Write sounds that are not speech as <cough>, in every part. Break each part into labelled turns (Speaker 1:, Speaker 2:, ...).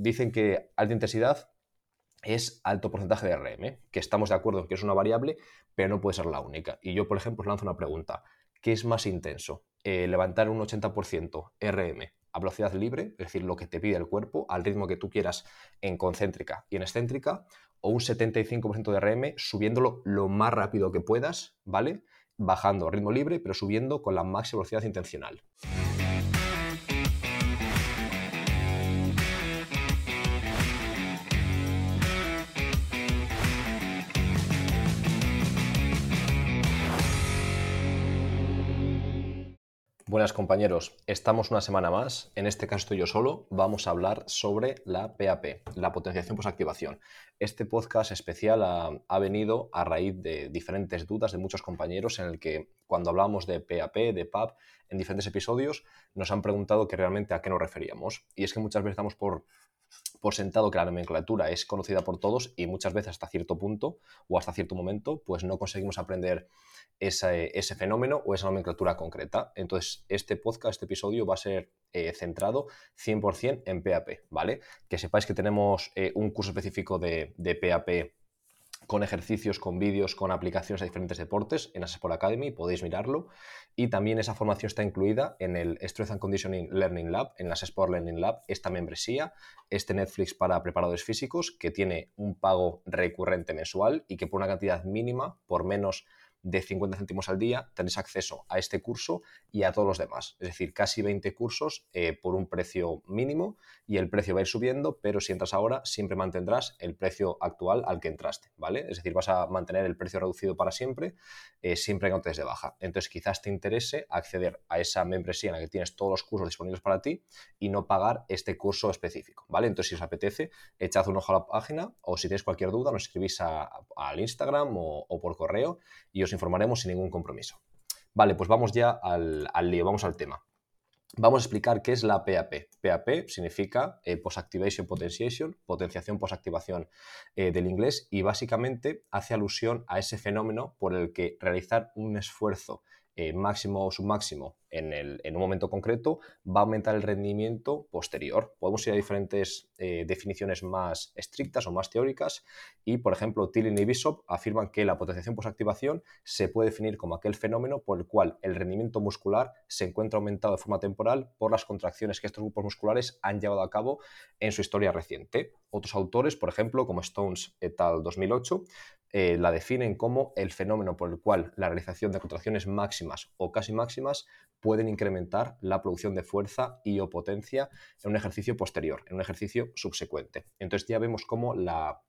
Speaker 1: dicen que alta intensidad es alto porcentaje de RM, que estamos de acuerdo en que es una variable, pero no puede ser la única. Y yo, por ejemplo, os lanzo una pregunta. ¿Qué es más intenso? Eh, ¿Levantar un 80% RM a velocidad libre, es decir, lo que te pide el cuerpo, al ritmo que tú quieras en concéntrica y en excéntrica, o un 75% de RM subiéndolo lo más rápido que puedas, ¿vale? Bajando a ritmo libre, pero subiendo con la máxima velocidad intencional. Buenas compañeros, estamos una semana más, en este caso estoy yo solo, vamos a hablar sobre la PAP, la potenciación posactivación. Este podcast especial ha, venido a raíz de diferentes dudas de muchos compañeros en el que cuando hablamos de PAP, de PAP, en diferentes episodios, nos han preguntado que realmente a qué nos referíamos. Y es que muchas veces estamos por por sentado que la nomenclatura es conocida por todos y muchas veces hasta cierto punto o hasta cierto momento, pues no conseguimos aprender ese, ese fenómeno o esa nomenclatura concreta. Entonces, este podcast, este episodio va a ser eh, centrado 100% en PAP, ¿vale? Que sepáis que tenemos eh, un curso específico de, de PAP con ejercicios, con vídeos, con aplicaciones a diferentes deportes en Sport Academy, podéis mirarlo. Y también esa formación está incluida en el Strength and Conditioning Learning Lab, en las Sport Learning Lab, esta membresía, este Netflix para preparadores físicos que tiene un pago recurrente mensual y que por una cantidad mínima, por menos de 50 céntimos al día tenéis acceso a este curso y a todos los demás. Es decir, casi 20 cursos eh, por un precio mínimo y el precio va a ir subiendo, pero si entras ahora siempre mantendrás el precio actual al que entraste, ¿vale? Es decir, vas a mantener el precio reducido para siempre, eh, siempre que no te des de baja. Entonces quizás te interese acceder a esa membresía en la que tienes todos los cursos disponibles para ti y no pagar este curso específico, ¿vale? Entonces si os apetece, echad un ojo a la página o si tenéis cualquier duda nos escribís al Instagram o, o por correo y os informaremos sin ningún compromiso. Vale, pues vamos ya al, lío, vamos al tema. Vamos a explicar qué es la PAP. PAP significa eh, Post-Activation Potentiation, potenciación posactivación eh, del inglés, y básicamente hace alusión a ese fenómeno por el que realizar un esfuerzo eh, máximo o submáximo en, en, un momento concreto, va a aumentar el rendimiento posterior. Podemos ir a diferentes eh, definiciones más estrictas o más teóricas y, por ejemplo, Tilling y Bishop afirman que la potenciación posactivación se puede definir como aquel fenómeno por el cual el rendimiento muscular se encuentra aumentado de forma temporal por las contracciones que estos grupos musculares han llevado a cabo en su historia reciente. Otros autores, por ejemplo, como Stones et al. 2008, eh, la definen como el fenómeno por el cual la realización de contracciones máximas o casi máximas pueden incrementar la producción de fuerza y o potencia en un ejercicio posterior, en un ejercicio subsecuente. Entonces ya vemos cómo la,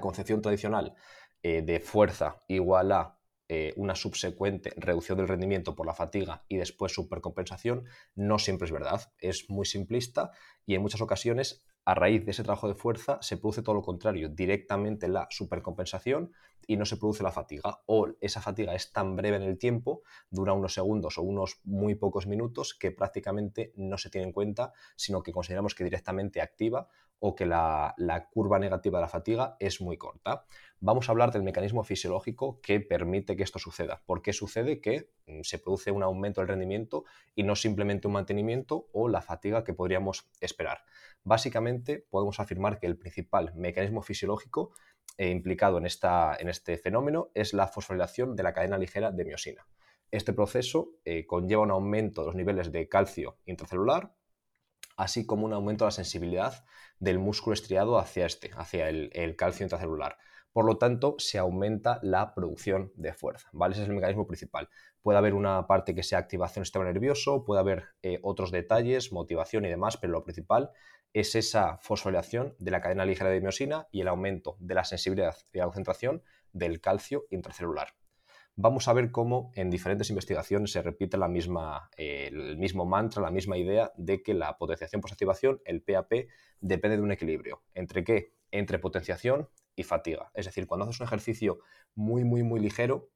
Speaker 1: concepción tradicional eh, de fuerza igual a eh, una subsecuente reducción del rendimiento por la fatiga y después supercompensación no siempre es verdad. Es muy simplista y en muchas ocasiones a raíz de ese trabajo de fuerza se produce todo lo contrario, directamente la supercompensación y no se produce la fatiga. O esa fatiga es tan breve en el tiempo, dura unos segundos o unos muy pocos minutos, que prácticamente no se tiene en cuenta, sino que consideramos que directamente activa o que la, curva negativa de la fatiga es muy corta. Vamos a hablar del mecanismo fisiológico que permite que esto suceda. ¿Por qué sucede que mm, se produce un aumento del rendimiento y no simplemente un mantenimiento o la fatiga que podríamos esperar? Básicamente podemos afirmar que el principal mecanismo fisiológico eh, implicado en, esta, en, este fenómeno es la fosforilación de la cadena ligera de miosina. Este proceso eh, conlleva un aumento de los niveles de calcio intracelular, así como un aumento de la sensibilidad del músculo estriado hacia este, hacia el, calcio intracelular. Por lo tanto, se aumenta la producción de fuerza. ¿vale? Ese es el mecanismo principal. Puede haber una parte que sea activación del sistema nervioso, puede haber eh, otros detalles, motivación y demás, pero lo principal es esa fosforilación de la cadena ligera de miosina y el aumento de la sensibilidad y la concentración del calcio intracelular. Vamos a ver cómo en diferentes investigaciones se repite la misma, el mismo mantra, la misma idea de que la potenciación posactivación, el PAP, depende de un equilibrio. ¿Entre qué? Entre potenciación y fatiga. Es decir, cuando haces un ejercicio muy, muy, muy ligero,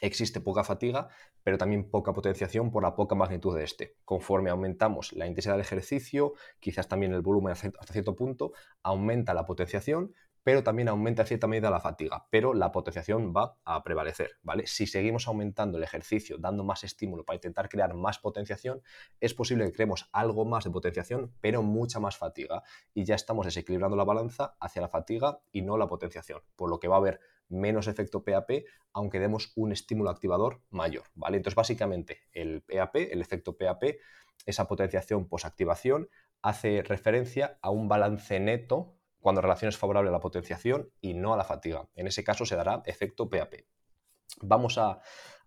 Speaker 1: existe poca fatiga, pero también poca potenciación por la poca magnitud de este. Conforme aumentamos la intensidad del ejercicio, quizás también el volumen hasta cierto punto, aumenta la potenciación, pero también aumenta en cierta medida la fatiga, pero la potenciación va a prevalecer, ¿vale? Si seguimos aumentando el ejercicio, dando más estímulo para intentar crear más potenciación, es posible que creemos algo más de potenciación, pero mucha más fatiga, y ya estamos desequilibrando la balanza hacia la fatiga y no la potenciación, por lo que va a haber menos efecto PAP, aunque demos un estímulo activador mayor, ¿vale? Entonces, básicamente, el PAP, el efecto PAP, esa potenciación posactivación, hace referencia a un balance neto cuando la relación es favorable a la potenciación y no a la fatiga. En ese caso se dará efecto PAP. Vamos a,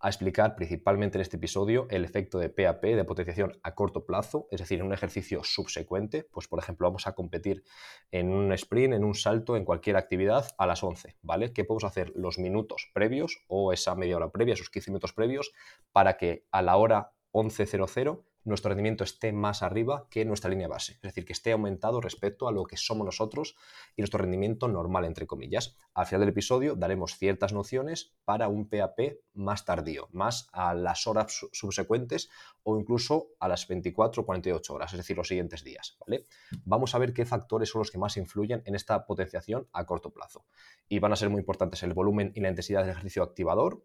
Speaker 1: explicar principalmente en este episodio el efecto de PAP, de potenciación a corto plazo, es decir, en un ejercicio subsecuente, pues por ejemplo vamos a competir en un sprint, en un salto, en cualquier actividad a las 11, ¿vale? ¿Qué podemos hacer los minutos previos o esa media hora previa, esos 15 minutos previos, para que a la hora 11.00 nuestro rendimiento esté más arriba que nuestra línea base, es decir, que esté aumentado respecto a lo que somos nosotros y nuestro rendimiento normal, entre comillas. Al final del episodio daremos ciertas nociones para un PAP más tardío, más a las horas subsecuentes o incluso a las 24 o 48 horas, es decir, los siguientes días. ¿vale? Vamos a ver qué factores son los que más influyen en esta potenciación a corto plazo. Y van a ser muy importantes el volumen y la intensidad del ejercicio activador,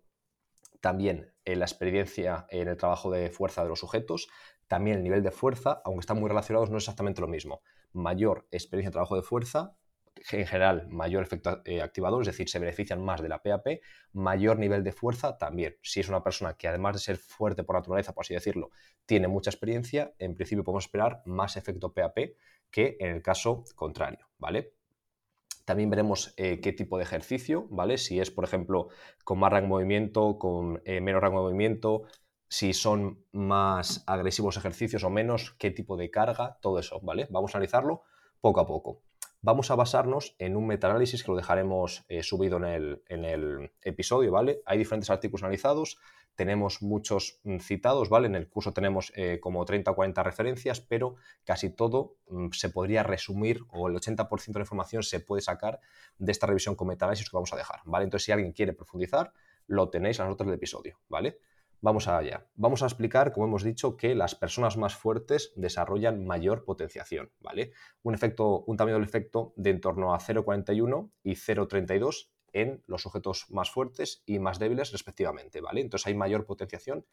Speaker 1: también en la experiencia en el trabajo de fuerza de los sujetos, también el nivel de fuerza, aunque están muy relacionados, no es exactamente lo mismo. Mayor experiencia de trabajo de fuerza, en general mayor efecto eh, activador, es decir, se benefician más de la PAP, mayor nivel de fuerza también. Si es una persona que además de ser fuerte por naturaleza, por así decirlo, tiene mucha experiencia, en principio podemos esperar más efecto PAP que en el caso contrario, ¿vale? También veremos eh, qué tipo de ejercicio, ¿vale? Si es, por ejemplo, con más rango de movimiento, con eh, menos rango de movimiento, si son más agresivos ejercicios o menos, qué tipo de carga, todo eso, ¿vale? Vamos a analizarlo poco a poco. Vamos a basarnos en un metaanálisis que lo dejaremos eh, subido en el, en el, episodio, ¿vale? Hay diferentes artículos analizados, tenemos muchos mm, citados, ¿vale? En el curso tenemos eh, como 30 o 40 referencias, pero casi todo mm, se podría resumir o el 80% de la información se puede sacar de esta revisión con metaanálisis que vamos a dejar, ¿vale? Entonces, si alguien quiere profundizar, lo tenéis en las notas del episodio, ¿vale? Vamos allá. Vamos a explicar, como hemos dicho, que las personas más fuertes desarrollan mayor potenciación, ¿vale? Un efecto, un tamaño del efecto de en torno a 0,41 y 0,32 en los sujetos más fuertes y más débiles respectivamente, ¿vale? Entonces hay mayor potenciación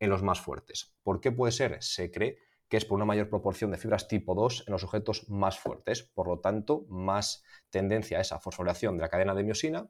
Speaker 1: en los más fuertes. ¿Por qué puede ser? Se cree que es por una mayor proporción de fibras tipo 2 en los sujetos más fuertes, por lo tanto, más tendencia a esa fosforilación de la cadena de miosina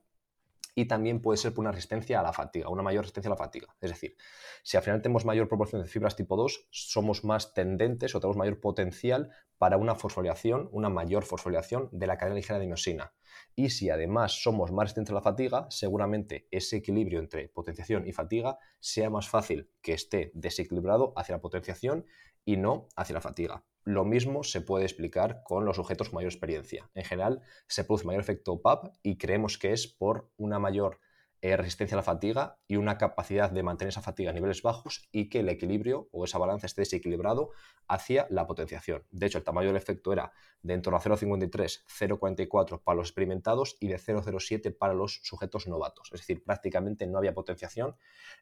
Speaker 1: y también puede ser por una resistencia a la fatiga, una mayor resistencia a la fatiga. Es decir, si al final tenemos mayor proporción de fibras tipo 2, somos más tendentes o tenemos mayor potencial para una fosforilación, una mayor fosforilación de la cadena ligera de miosina. Y si además somos más resistentes a la fatiga, seguramente ese equilibrio entre potenciación y fatiga sea más fácil que esté desequilibrado hacia la potenciación y no hacia la fatiga. Lo mismo se puede explicar con los sujetos con mayor experiencia. En general, se produce mayor efecto PAP y creemos que es por una mayor eh, resistencia a la fatiga y una capacidad de mantener esa fatiga a niveles bajos y que el equilibrio o esa balanza esté desequilibrado hacia la potenciación. De hecho, el tamaño del efecto era de en torno a 0,53, 0,44 para los experimentados y de 0,07 para los sujetos novatos. Es decir, prácticamente no había potenciación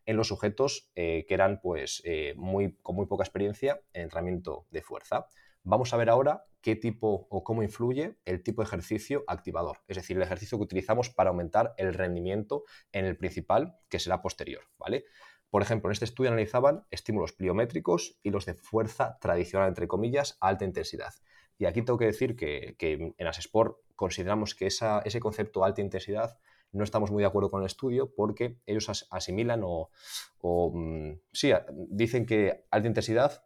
Speaker 1: en los sujetos eh, que eran pues, eh, muy, con muy poca experiencia en entrenamiento de fuerza. Vamos a ver ahora qué tipo o cómo influye el tipo de ejercicio activador, es decir, el ejercicio que utilizamos para aumentar el rendimiento en el principal, que será posterior, ¿vale? Por ejemplo, en este estudio analizaban estímulos pliométricos y los de fuerza tradicional, entre comillas, alta intensidad. Y aquí tengo que decir que, en Asesport consideramos que ese concepto alta intensidad no estamos muy de acuerdo con el estudio porque ellos asimilan o, o mm, sí, dicen que alta intensidad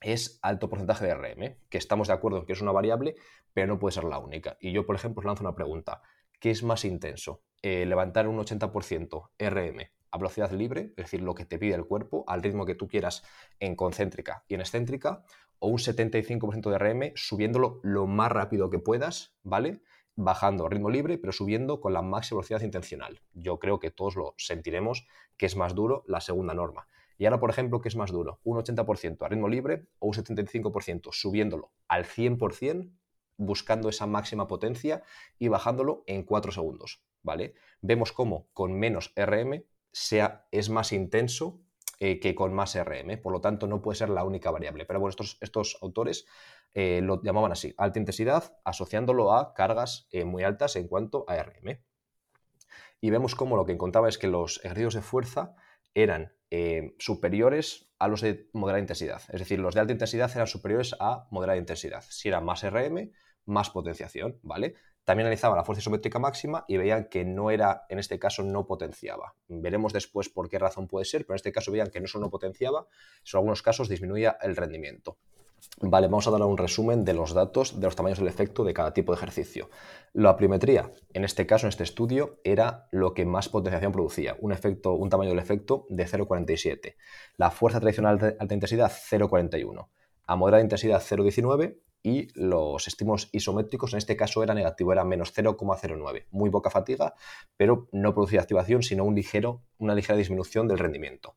Speaker 1: es alto porcentaje de RM, que estamos de acuerdo en que es una variable, pero no puede ser la única. Y yo, por ejemplo, os lanzo una pregunta. ¿Qué es más intenso? Eh, ¿Levantar un 80% RM a velocidad libre, es decir, lo que te pide el cuerpo, al ritmo que tú quieras en concéntrica y en excéntrica, o un 75% de RM subiéndolo lo más rápido que puedas, ¿vale? Bajando a ritmo libre, pero subiendo con la máxima velocidad intencional. Yo creo que todos lo sentiremos que es más duro la segunda norma. Y ahora, por ejemplo, ¿qué es más duro? ¿Un 80% a ritmo libre o un 75% subiéndolo al 100%, buscando esa máxima potencia y bajándolo en 4 segundos? ¿Vale? Vemos cómo con menos RM sea, es más intenso eh, que con más RM. Por lo tanto, no puede ser la única variable. Pero bueno, estos, estos autores eh, lo llamaban así, alta intensidad, asociándolo a cargas eh, muy altas en cuanto a RM. Y vemos cómo lo que encontraba es que los ejercicios de fuerza eran eh, superiores a los de moderada intensidad. Es decir, los de alta intensidad eran superiores a moderada intensidad. Si era más RM, más potenciación, ¿vale? También analizaban la fuerza isométrica máxima y veían que no era, en este caso, no potenciaba. Veremos después por qué razón puede ser, pero en este caso veían que no solo no potenciaba, sino en algunos casos disminuía el rendimiento. Vale, vamos a dar un resumen de los datos de los tamaños del efecto de cada tipo de ejercicio. La pliometría, en este caso, en este estudio, era lo que más potenciación producía, un, efecto, un tamaño del efecto de 0,47. La fuerza tradicional de alta intensidad, 0,41. A moderada intensidad, 0,19 y los estímulos isométricos en este caso era negativo, era menos 0,09. Muy poca fatiga, pero no producía activación, sino un ligero, una ligera disminución del rendimiento.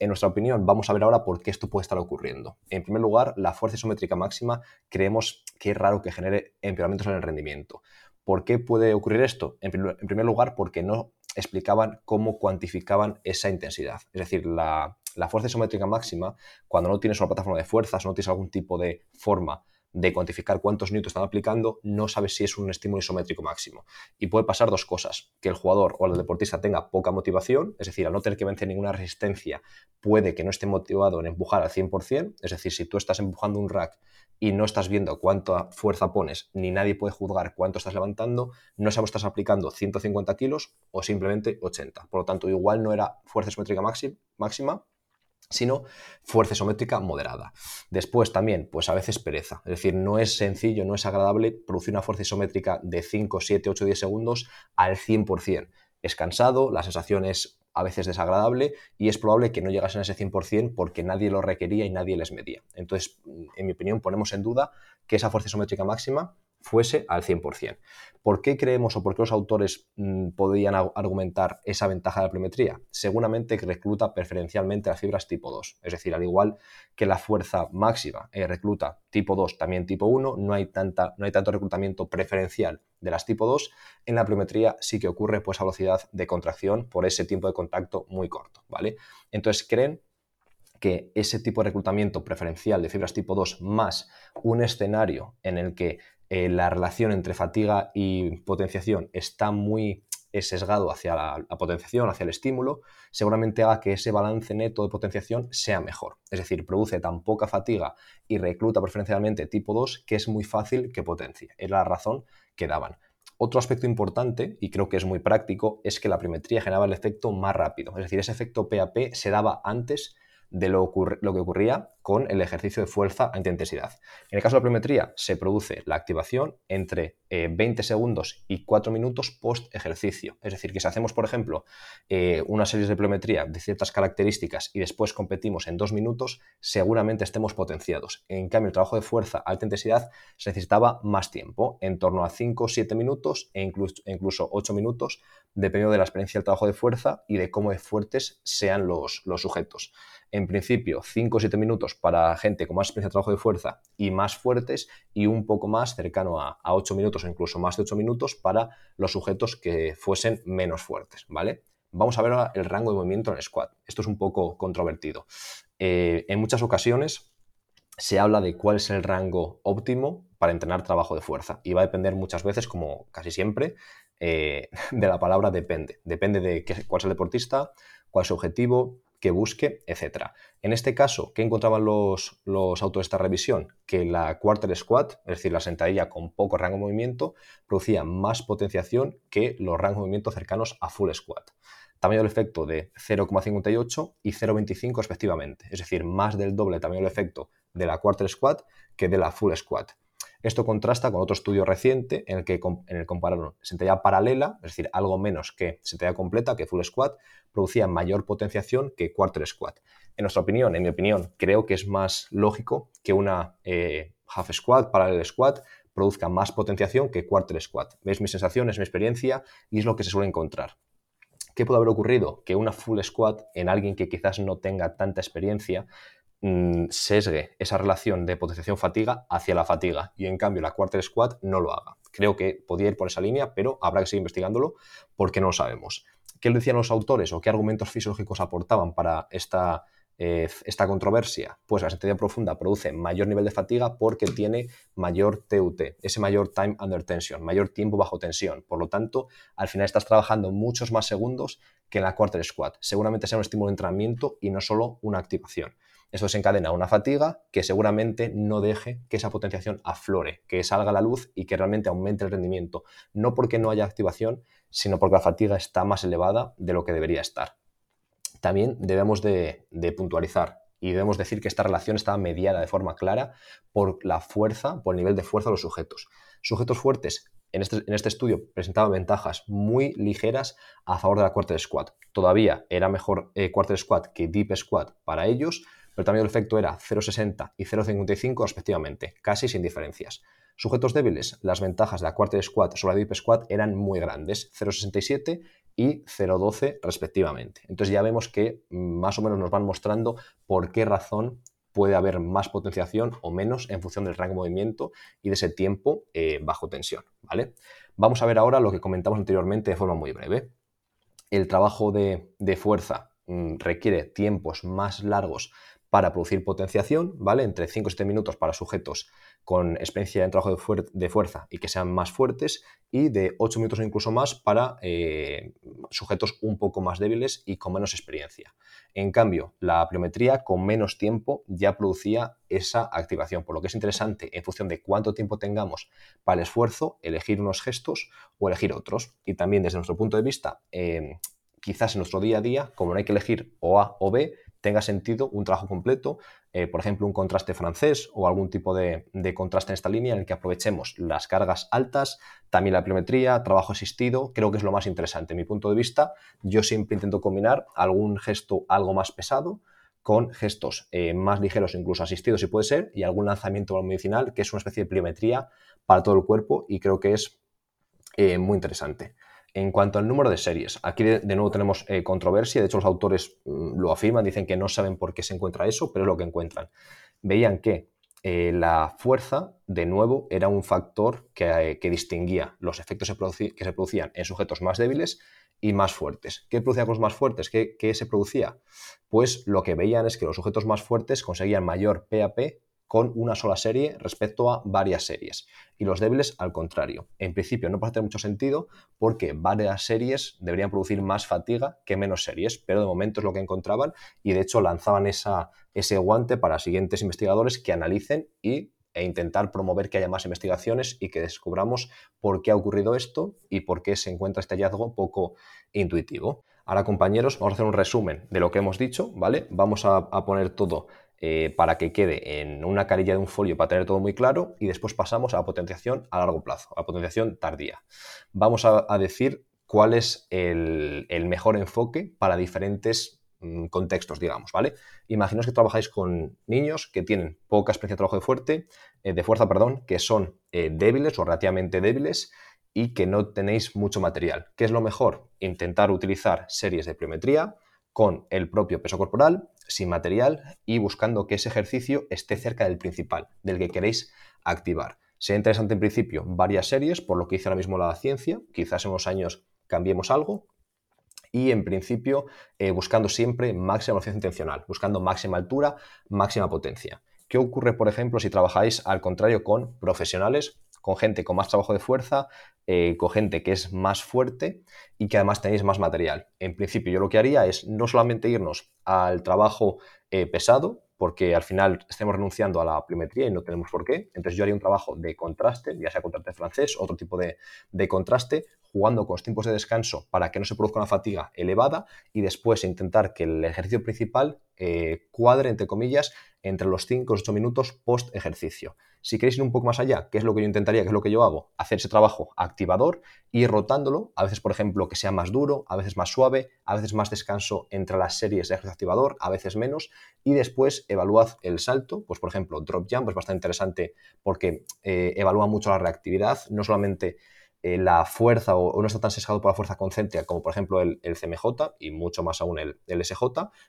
Speaker 1: En nuestra opinión, vamos a ver ahora por qué esto puede estar ocurriendo. En primer lugar, la fuerza isométrica máxima creemos que es raro que genere empeoramientos en el rendimiento. ¿Por qué puede ocurrir esto? En primer, lugar, porque no explicaban cómo cuantificaban esa intensidad. Es decir, la, la fuerza isométrica máxima, cuando no tienes una plataforma de fuerzas, no tienes algún tipo de forma de cuantificar cuántos newtons están aplicando, no sabes si es un estímulo isométrico máximo. Y puede pasar dos cosas, que el jugador o el deportista tenga poca motivación, es decir, al no tener que vencer ninguna resistencia, puede que no esté motivado en empujar al 100%, es decir, si tú estás empujando un rack y no estás viendo cuánta fuerza pones, ni nadie puede juzgar cuánto estás levantando, no sabes si estás aplicando 150 kilos o simplemente 80. Por lo tanto, igual no era fuerza isométrica máxima, sino fuerza isométrica moderada. Después también, pues a veces pereza. Es decir, no es sencillo, no es agradable producir una fuerza isométrica de 5, 7, 8, 10 segundos al 100%. Es cansado, la sensación es a veces desagradable y es probable que no llegasen a ese 100% porque nadie lo requería y nadie les medía. Entonces, en mi opinión, ponemos en duda que esa fuerza isométrica máxima fuese al 100%. ¿Por qué creemos o por qué los autores mm, podrían argumentar esa ventaja de la pliometría? Seguramente que recluta preferencialmente las fibras tipo 2, es decir, al igual que la fuerza máxima eh, recluta tipo 2, también tipo 1, no hay, tanta, no hay tanto reclutamiento preferencial de las tipo 2, en la pliometría sí que ocurre pues a velocidad de contracción por ese tiempo de contacto muy corto, ¿vale? Entonces creen que ese tipo de reclutamiento preferencial de fibras tipo 2 más un escenario en el que eh, la relación entre fatiga y potenciación está muy sesgado hacia la, potenciación, hacia el estímulo, seguramente haga que ese balance neto de potenciación sea mejor. Es decir, produce tan poca fatiga y recluta preferencialmente tipo 2 que es muy fácil que potencie. Es la razón que daban. Otro aspecto importante, y creo que es muy práctico, es que la primetría generaba el efecto más rápido. Es decir, ese efecto PAP se daba antes de lo, que ocurría con el ejercicio de fuerza a intensidad. En el caso de la pliometría, se produce la activación entre 20 eh, segundos y 4 minutos post ejercicio. Es decir, que si hacemos, por ejemplo, eh, una serie de pliometría de ciertas características y después competimos en 2 minutos, seguramente estemos potenciados. En cambio, el trabajo de fuerza a alta intensidad se necesitaba más tiempo, en torno a 5 o 7 minutos e incluso, incluso 8 minutos, dependiendo de la experiencia del trabajo de fuerza y de cómo fuertes sean los sujetos en principio 5 o 7 minutos para gente con más experiencia de trabajo de fuerza y más fuertes y un poco más cercano a, 8 minutos o incluso más de 8 minutos para los sujetos que fuesen menos fuertes, ¿vale? Vamos a ver ahora el rango de movimiento en el squat. Esto es un poco controvertido. Eh, en muchas ocasiones se habla de cuál es el rango óptimo para entrenar trabajo de fuerza y va a depender muchas veces, como casi siempre, eh, <laughs> de la palabra depende. Depende de cuál es el deportista, cuál es su objetivo, que busque, etc. En este caso, ¿qué encontraban los, los autores de esta revisión? Que la quarter squat, es decir, la sentadilla con poco rango de movimiento, producía más potenciación que los rangos de movimiento cercanos a full squat. Tamaño del efecto de 0,58 y 0,25 respectivamente, es decir, más del doble tamaño del efecto de la quarter squat que de la full squat. Esto contrasta con otro estudio reciente en el que en el compararon sentadilla paralela, es decir, algo menos que sentadilla completa, que full squat, producía mayor potenciación que quarter squat. En nuestra opinión, en mi opinión, creo que es más lógico que una eh, half squat, parallel squat, produzca más potenciación que quarter squat. ¿Veis mi sensación, es mi experiencia y es lo que se suele encontrar. ¿Qué puede haber ocurrido? Que una full squat en alguien que quizás no tenga tanta experiencia Mm, sesgue esa relación de potenciación-fatiga hacia la fatiga y en cambio la quarter squat no lo haga. Creo que podría ir por esa línea, pero habrá que seguir investigándolo porque no lo sabemos. ¿Qué decían los autores o qué argumentos fisiológicos aportaban para esta eh, esta controversia? Pues la sentadilla profunda produce mayor nivel de fatiga porque tiene mayor TUT, ese mayor time under tension, mayor tiempo bajo tensión. Por lo tanto, al final estás trabajando muchos más segundos que en la quarter squat. Seguramente sea un estímulo de entrenamiento y no solo una activación. Esto desencadena una fatiga que seguramente no deje que esa potenciación aflore, que salga a la luz y que realmente aumente el rendimiento. No porque no haya activación, sino porque la fatiga está más elevada de lo que debería estar. También debemos de, puntualizar y debemos decir que esta relación está mediada de forma clara por la fuerza, por el nivel de fuerza de los sujetos. Sujetos fuertes en este, este, estudio presentaban ventajas muy ligeras a favor de la quarter squat. Todavía era mejor eh, quarter squat que deep squat para ellos, pero también el efecto era 0,60 y 0,55 respectivamente, casi sin diferencias. Sujetos débiles, las ventajas de la quarter squat sobre la deep squat eran muy grandes, 0,67 y 0,12 respectivamente. Entonces ya vemos que más o menos nos van mostrando por qué razón puede haber más potenciación o menos en función del rango de movimiento y de ese tiempo eh, bajo tensión. ¿vale? Vamos a ver ahora lo que comentamos anteriormente de forma muy breve. El trabajo de, de fuerza mm, requiere tiempos más largos para producir potenciación, ¿vale? Entre 5 y 7 minutos para sujetos con experiencia en trabajo de, fuerza y que sean más fuertes y de 8 minutos o incluso más para eh, sujetos un poco más débiles y con menos experiencia. En cambio, la pliometría con menos tiempo ya producía esa activación, por lo que es interesante en función de cuánto tiempo tengamos para el esfuerzo, elegir unos gestos o elegir otros. Y también desde nuestro punto de vista, eh, quizás en nuestro día a día, como no hay que elegir o A o B, tenga sentido un trabajo completo, eh, por ejemplo, un contraste francés o algún tipo de, contraste en esta línea en el que aprovechemos las cargas altas, también la pliometría, trabajo asistido, creo que es lo más interesante. En mi punto de vista, yo siempre intento combinar algún gesto algo más pesado con gestos eh, más ligeros, incluso asistidos si puede ser, y algún lanzamiento medicinal, que es una especie de pliometría para todo el cuerpo y creo que es eh, muy interesante. En cuanto al número de series, aquí de, nuevo tenemos eh, controversia, de hecho los autores mm, lo afirman, dicen que no saben por qué se encuentra eso, pero es lo que encuentran. Veían que eh, la fuerza, de nuevo, era un factor que, eh, distinguía los efectos que se producían en sujetos más débiles y más fuertes. ¿Qué producía con los más fuertes? ¿Qué, ¿Qué se producía? Pues lo que veían es que los sujetos más fuertes conseguían mayor PAP con una sola serie respecto a varias series. Y los débiles al contrario. En principio no puede tener mucho sentido porque varias series deberían producir más fatiga que menos series, pero de momento es lo que encontraban y de hecho lanzaban esa, ese guante para siguientes investigadores que analicen y e intentar promover que haya más investigaciones y que descubramos por qué ha ocurrido esto y por qué se encuentra este hallazgo poco intuitivo. Ahora, compañeros, vamos a hacer un resumen de lo que hemos dicho, ¿vale? Vamos a, a poner todo eh, para que quede en una carilla de un folio para tener todo muy claro y después pasamos a la potenciación a largo plazo, a potenciación tardía. Vamos a, decir cuál es el, mejor enfoque para diferentes mm, contextos, digamos, ¿vale? Imaginaos que trabajáis con niños que tienen poca experiencia de trabajo de, eh, de fuerza, perdón, que son eh, débiles o relativamente débiles y que no tenéis mucho material. ¿Qué es lo mejor? Intentar utilizar series de pliometría, con el propio peso corporal, sin material y buscando que ese ejercicio esté cerca del principal, del que queréis activar. Sería interesante en principio varias series, por lo que dice ahora mismo la ciencia, quizás en unos años cambiemos algo, y en principio eh, buscando siempre máxima velocidad intencional, buscando máxima altura, máxima potencia. ¿Qué ocurre, por ejemplo, si trabajáis al contrario con profesionales con gente con más trabajo de fuerza, eh, con gente que es más fuerte y que además tenéis más material. En principio, yo lo que haría es no solamente irnos al trabajo eh, pesado, porque al final estemos renunciando a la pliometría y no tenemos por qué. Entonces yo haría un trabajo de contraste, ya sea contraste francés, otro tipo de, contraste, jugando con los tiempos de descanso para que no se produzca una fatiga elevada y después intentar que el ejercicio principal eh, cuadre, entre comillas, entre los 5 y 8 minutos post ejercicio. Si queréis ir un poco más allá, ¿qué es lo que yo intentaría? ¿Qué es lo que yo hago? Hacer ese trabajo activador y rotándolo, a veces, por ejemplo, que sea más duro, a veces más suave, a veces más descanso entre las series de ejercicio activador, a veces menos, y después evaluad el salto, pues por ejemplo, drop jump es bastante interesante porque eh, evalúa mucho la reactividad, no solamente eh, la fuerza o, no está tan sesgado por la fuerza concéntrica como por ejemplo el, CMJ y mucho más aún el, el, SJ,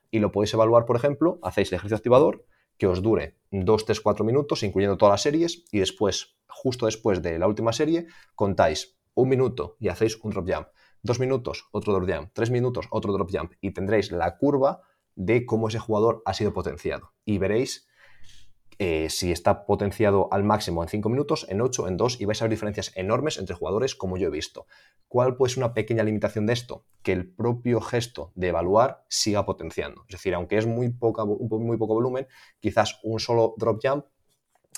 Speaker 1: y lo podéis evaluar, por ejemplo, hacéis el ejercicio activador, que os dure 2, 3, 4 minutos, incluyendo todas las series, y después, justo después de la última serie, contáis un minuto y hacéis un drop jump, dos minutos, otro drop jump, tres minutos, otro drop jump, y tendréis la curva de cómo ese jugador ha sido potenciado. Y veréis eh, si está potenciado al máximo en 5 minutos, en 8, en 2, y vais a ver diferencias enormes entre jugadores como yo he visto. ¿Cuál puede ser una pequeña limitación de esto? Que el propio gesto de evaluar siga potenciando. Es decir, aunque es muy, poco volumen, quizás un solo drop jump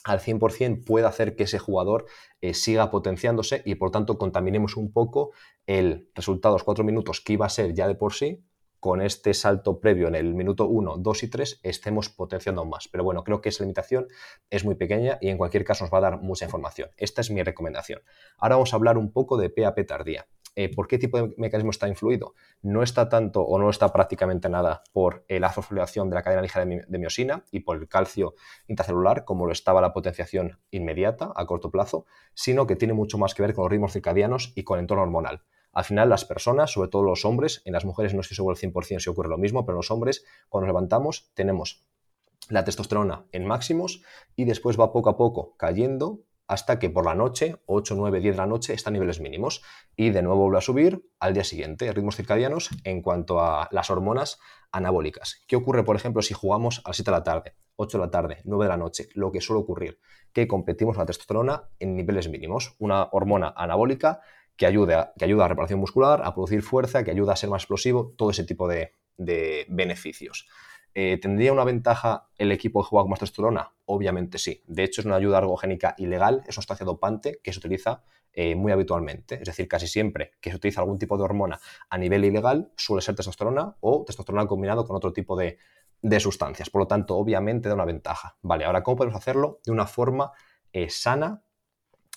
Speaker 1: al 100% puede hacer que ese jugador eh, siga potenciándose y por tanto contaminemos un poco el resultado de los 4 minutos que iba a ser ya de por sí con este salto previo en el minuto 1, 2 y 3 estemos potenciando aún más. Pero bueno, creo que esa limitación es muy pequeña y en cualquier caso nos va a dar mucha información. Esta es mi recomendación. Ahora vamos a hablar un poco de PAP tardía. Eh, ¿Por qué tipo de mecanismo está influido? No está tanto o no está prácticamente nada por la fosforilación de la cadena ligera de miosina y por el calcio intracelular, como lo estaba la potenciación inmediata a corto plazo, sino que tiene mucho más que ver con los ritmos circadianos y con el entorno hormonal. Al final, las personas, sobre todo los hombres, en las mujeres no estoy seguro al 100% si ocurre lo mismo, pero en los hombres, cuando nos levantamos, tenemos la testosterona en máximos y después va poco a poco cayendo hasta que por la noche, 8, 9, 10 de la noche, está a niveles mínimos y de nuevo vuelve a subir al día siguiente, ritmos circadianos en cuanto a las hormonas anabólicas. ¿Qué ocurre, por ejemplo, si jugamos a las 7 de la tarde, 8 de la tarde, 9 de la noche? Lo que suele ocurrir, que competimos la testosterona en niveles mínimos, una hormona anabólica que, ayude a, que ayuda a reparación muscular, a producir fuerza, que ayuda a ser más explosivo, todo ese tipo de, beneficios. Eh, ¿Tendría una ventaja el equipo que juega con más testosterona? Obviamente sí. De hecho, es una ayuda ergogénica ilegal, es una sustancia dopante que se utiliza eh, muy habitualmente. Es decir, casi siempre que se utiliza algún tipo de hormona a nivel ilegal, suele ser testosterona o testosterona combinado con otro tipo de, de sustancias. Por lo tanto, obviamente da una ventaja. Vale, ahora, ¿cómo podemos hacerlo de una forma eh, sana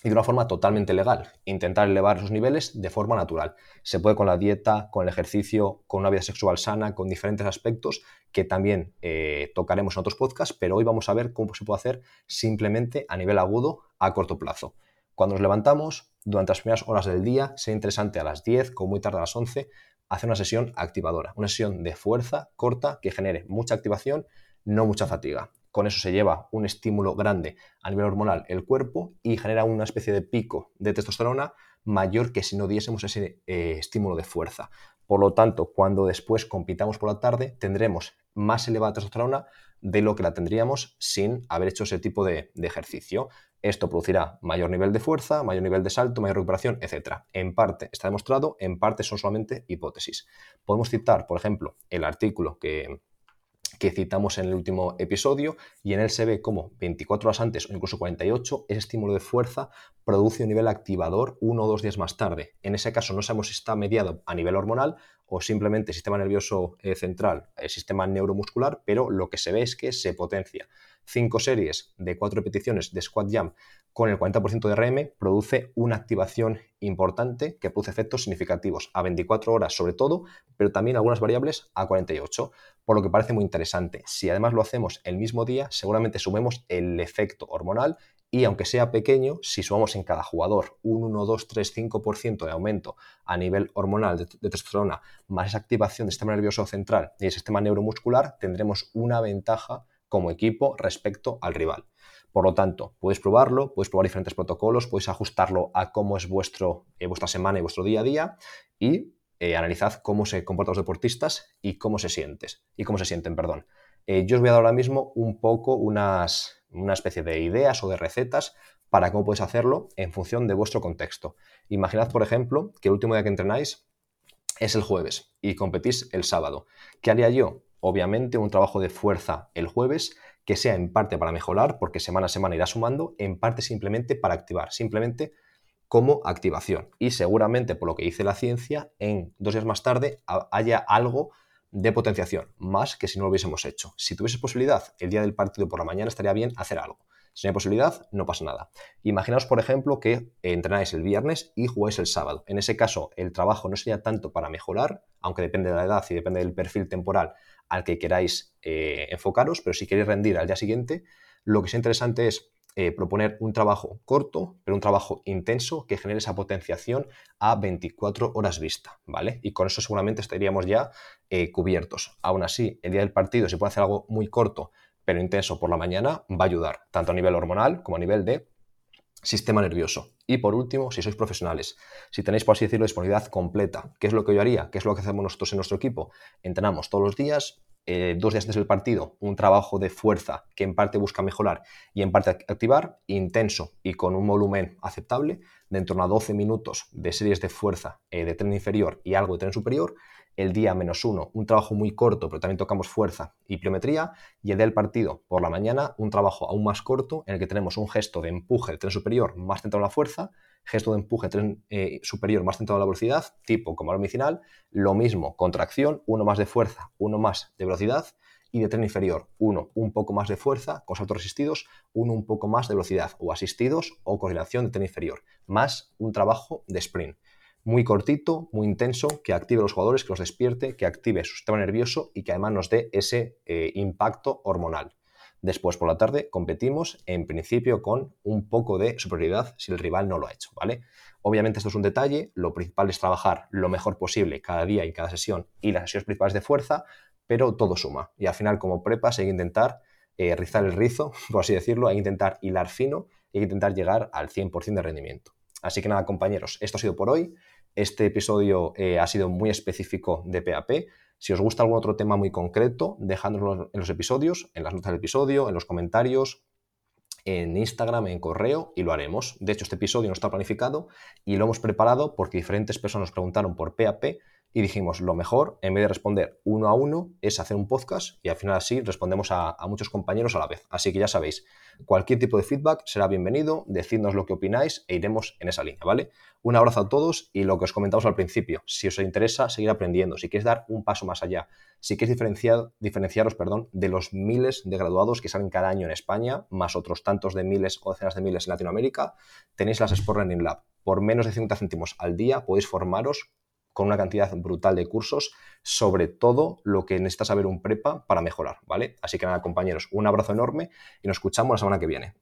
Speaker 1: y de una forma totalmente legal. Intentar elevar esos niveles de forma natural. Se puede con la dieta, con el ejercicio, con una vida sexual sana, con diferentes aspectos que también eh, tocaremos en otros podcasts, pero hoy vamos a ver cómo se puede hacer simplemente a nivel agudo a corto plazo. Cuando nos levantamos, durante las primeras horas del día, sea interesante a las 10, como muy tarde a las 11, hacer una sesión activadora, una sesión de fuerza corta que genere mucha activación, no mucha fatiga. Con eso se lleva un estímulo grande a nivel hormonal el cuerpo y genera una especie de pico de testosterona mayor que si no diésemos ese eh, estímulo de fuerza. Por lo tanto, cuando después compitamos por la tarde, tendremos más elevada testosterona de lo que la tendríamos sin haber hecho ese tipo de, de, ejercicio. Esto producirá mayor nivel de fuerza, mayor nivel de salto, mayor recuperación, etc. En parte está demostrado, en parte son solamente hipótesis. Podemos citar, por ejemplo, el artículo que, que citamos en el último episodio y en él se ve como 24 horas antes o incluso 48 ese estímulo de fuerza produce un nivel activador uno o dos días más tarde. En ese caso no sabemos si está mediado a nivel hormonal o simplemente sistema nervioso eh, central, el sistema neuromuscular, pero lo que se ve es que se potencia. Cinco series de cuatro repeticiones de squat jump con el 40% de RM produce una activación importante que produce efectos significativos a 24 horas sobre todo, pero también algunas variables a 48, por lo que parece muy interesante. Si además lo hacemos el mismo día, seguramente sumemos el efecto hormonal y aunque sea pequeño, si sumamos en cada jugador un 1, 2, 3, 5% de aumento a nivel hormonal de, testosterona, más esa activación del sistema nervioso central y el sistema neuromuscular, tendremos una ventaja como equipo respecto al rival. Por lo tanto, puedes probarlo, puedes probar diferentes protocolos, puedes ajustarlo a cómo es vuestro, eh, vuestra semana y vuestro día a día y eh, analizad cómo se comportan los deportistas y cómo se sientes y cómo se sienten, perdón. Eh, yo os voy a dar ahora mismo un poco unas, una especie de ideas o de recetas para cómo podéis hacerlo en función de vuestro contexto. Imaginad, por ejemplo, que el último día que entrenáis es el jueves y competís el sábado. ¿Qué haría yo? obviamente un trabajo de fuerza el jueves que sea en parte para mejorar, porque semana a semana irá sumando, en parte simplemente para activar, simplemente como activación. Y seguramente, por lo que dice la ciencia, en dos días más tarde haya algo de potenciación, más que si no lo hubiésemos hecho. Si tuviese posibilidad, el día del partido por la mañana estaría bien hacer algo. Si no hay posibilidad, no pasa nada. Imaginaos, por ejemplo, que entrenáis el viernes y jugáis el sábado. En ese caso, el trabajo no sería tanto para mejorar, aunque depende de la edad y depende del perfil temporal al que queráis eh, enfocaros, pero si queréis rendir al día siguiente, lo que es interesante es eh, proponer un trabajo corto, pero un trabajo intenso que genere esa potenciación a 24 horas vista, ¿vale? Y con eso seguramente estaríamos ya eh, cubiertos. Aún así, el día del partido, si puede hacer algo muy corto, pero intenso por la mañana, va a ayudar, tanto a nivel hormonal como a nivel de sistema nervioso. Y por último, si sois profesionales, si tenéis, por así decirlo, disponibilidad completa, ¿qué es lo que yo haría? ¿Qué es lo que hacemos nosotros en nuestro equipo? Entrenamos todos los días, eh, dos días antes del partido, un trabajo de fuerza que en parte busca mejorar y en parte activar, intenso y con un volumen aceptable, de en torno a 12 minutos de series de fuerza eh, de tren inferior y algo de tren superior, el día menos uno, un trabajo muy corto, pero también tocamos fuerza y pliometría, y el del partido, por la mañana, un trabajo aún más corto, en el que tenemos un gesto de empuje de tren superior más centrado en la fuerza, gesto de empuje de tren eh, superior más centrado en la velocidad, tipo como el medicinal, lo mismo, contracción, uno más de fuerza, uno más de velocidad, y de tren inferior, uno un poco más de fuerza con saltos resistidos, uno un poco más de velocidad o asistidos o coordinación de tren inferior, más un trabajo de sprint muy cortito, muy intenso, que active a los jugadores, que los despierte, que active su sistema nervioso y que además nos dé ese eh, impacto hormonal. Después por la tarde competimos en principio con un poco de superioridad si el rival no lo ha hecho, ¿vale? Obviamente esto es un detalle, lo principal es trabajar lo mejor posible cada día y cada sesión y las sesiones principales de fuerza, pero todo suma. Y al final como prepas hay que intentar eh, rizar el rizo, <laughs> por así decirlo, hay que intentar hilar fino y hay que intentar llegar al 100% de rendimiento. Así que nada, compañeros, esto ha sido por hoy. Este episodio eh, ha sido muy específico de PAP. Si os gusta algún otro tema muy concreto, dejadnoslo en los episodios, en las notas del episodio, en los comentarios, en Instagram, en correo, y lo haremos. De hecho, este episodio no está planificado y lo hemos preparado porque diferentes personas nos preguntaron por PAP y dijimos, lo mejor, en vez de responder uno a uno, es hacer un podcast y al final así respondemos a, muchos compañeros a la vez. Así que ya sabéis, cualquier tipo de feedback será bienvenido, decidnos lo que opináis e iremos en esa línea, ¿vale? Un abrazo a todos y lo que os comentamos al principio, si os interesa seguir aprendiendo, si queréis dar un paso más allá, si diferenciar, diferenciaros perdón, de los miles de graduados que salen cada año en España, más otros tantos de miles o decenas de miles en Latinoamérica, tenéis las Sport Learning Lab. Por menos de 50 céntimos al día podéis formaros con una cantidad brutal de cursos sobre todo lo que necesita saber un prepa para mejorar, ¿vale? Así que nada, compañeros, un abrazo enorme y nos escuchamos la semana que viene.